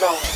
No.